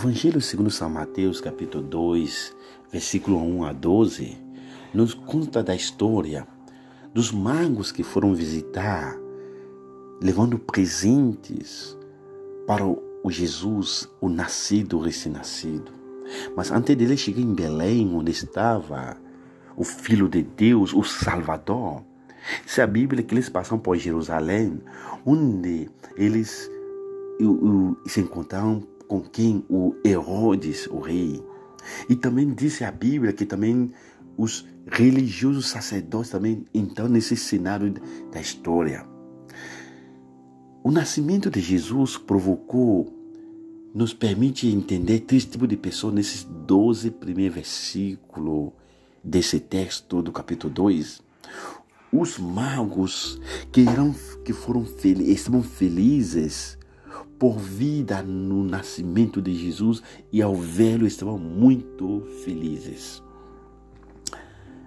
Evangelho segundo São Mateus, capítulo 2, versículo 1 a 12, nos conta da história dos magos que foram visitar, levando presentes para o Jesus, o nascido, o recém-nascido. Mas antes dele chegar em Belém, onde estava o Filho de Deus, o Salvador, se a Bíblia que eles passam por Jerusalém, onde eles se encontraram com quem o Herodes, o rei. E também disse a Bíblia que também os religiosos sacerdotes também estão nesse cenário da história. O nascimento de Jesus provocou, nos permite entender três tipos de pessoas nesses 12 primeiros versículos desse texto do capítulo 2. Os magos que, eram, que foram felizes, estavam felizes por vida no nascimento de Jesus e ao velho estavam muito felizes.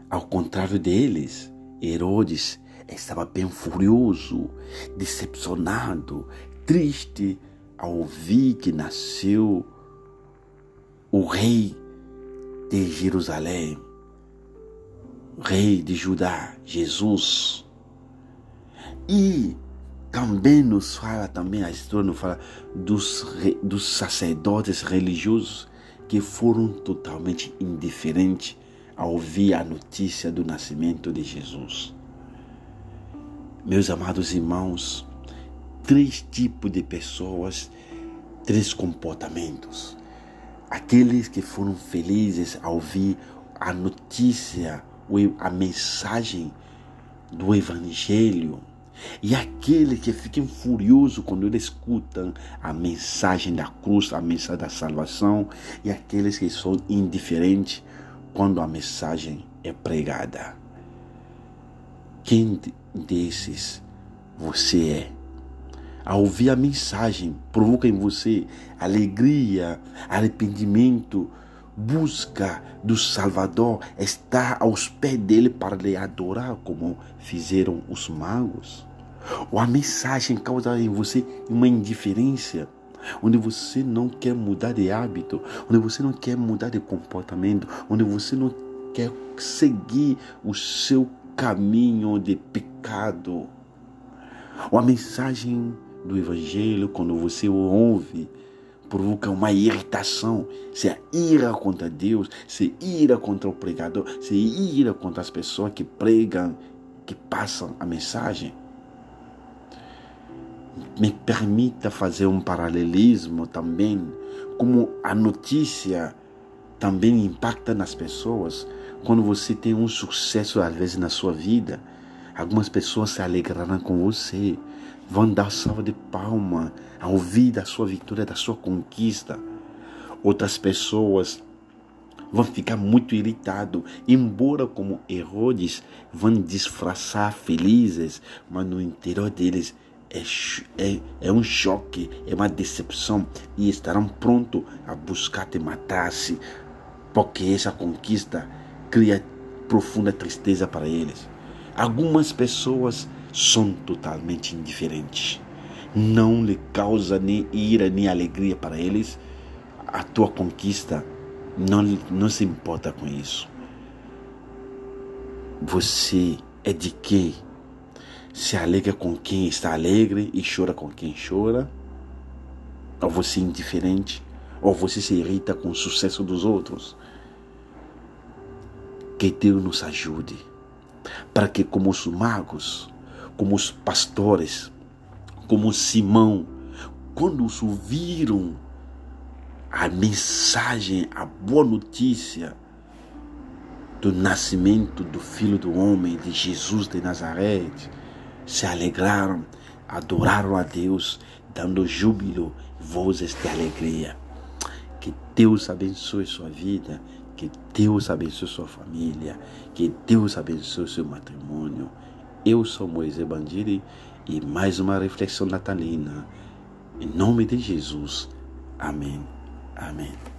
Ao contrário deles, Herodes estava bem furioso, decepcionado, triste ao ouvir que nasceu o rei de Jerusalém, rei de Judá, Jesus. E também nos fala, também a história nos fala dos, dos sacerdotes religiosos que foram totalmente indiferentes ao ouvir a notícia do nascimento de Jesus. Meus amados irmãos, três tipos de pessoas, três comportamentos. Aqueles que foram felizes ao ouvir a notícia, a mensagem do Evangelho, e aqueles que ficam furiosos quando eles escutam a mensagem da cruz, a mensagem da salvação, e aqueles que são indiferentes quando a mensagem é pregada. Quem desses você é? Ao ouvir a mensagem, provoca em você alegria, arrependimento, busca do Salvador, está aos pés dele para lhe adorar, como fizeram os magos? Ou a mensagem causa em você uma indiferença, onde você não quer mudar de hábito, onde você não quer mudar de comportamento, onde você não quer seguir o seu caminho de pecado. Ou a mensagem do Evangelho, quando você ouve, provoca uma irritação. Se é ira contra Deus, se ira contra o pregador, se ira contra as pessoas que pregam, que passam a mensagem. Me permita fazer um paralelismo também, como a notícia também impacta nas pessoas. Quando você tem um sucesso, às vezes, na sua vida, algumas pessoas se alegrarão com você, vão dar salva de palma ao ouvir da sua vitória, da sua conquista. Outras pessoas vão ficar muito irritados, embora como Herodes vão disfarçar felizes, mas no interior deles é, é, é um choque, é uma decepção e estarão prontos a buscar te matar-se, porque essa conquista cria profunda tristeza para eles. Algumas pessoas são totalmente indiferentes. Não lhe causa nem ira nem alegria para eles. A tua conquista não, não se importa com isso. Você é de quem se alegra com quem está alegre e chora com quem chora? Ou você é indiferente? Ou você se irrita com o sucesso dos outros? Que Deus nos ajude para que, como os magos, como os pastores, como Simão, quando os ouviram a mensagem, a boa notícia do nascimento do Filho do Homem, de Jesus de Nazaré, se alegraram, adoraram a Deus, dando júbilo, vozes de alegria. Que Deus abençoe sua vida que Deus abençoe sua família. Que Deus abençoe seu matrimônio. Eu sou Moisés Bandiri e mais uma reflexão natalina. Em nome de Jesus. Amém. Amém.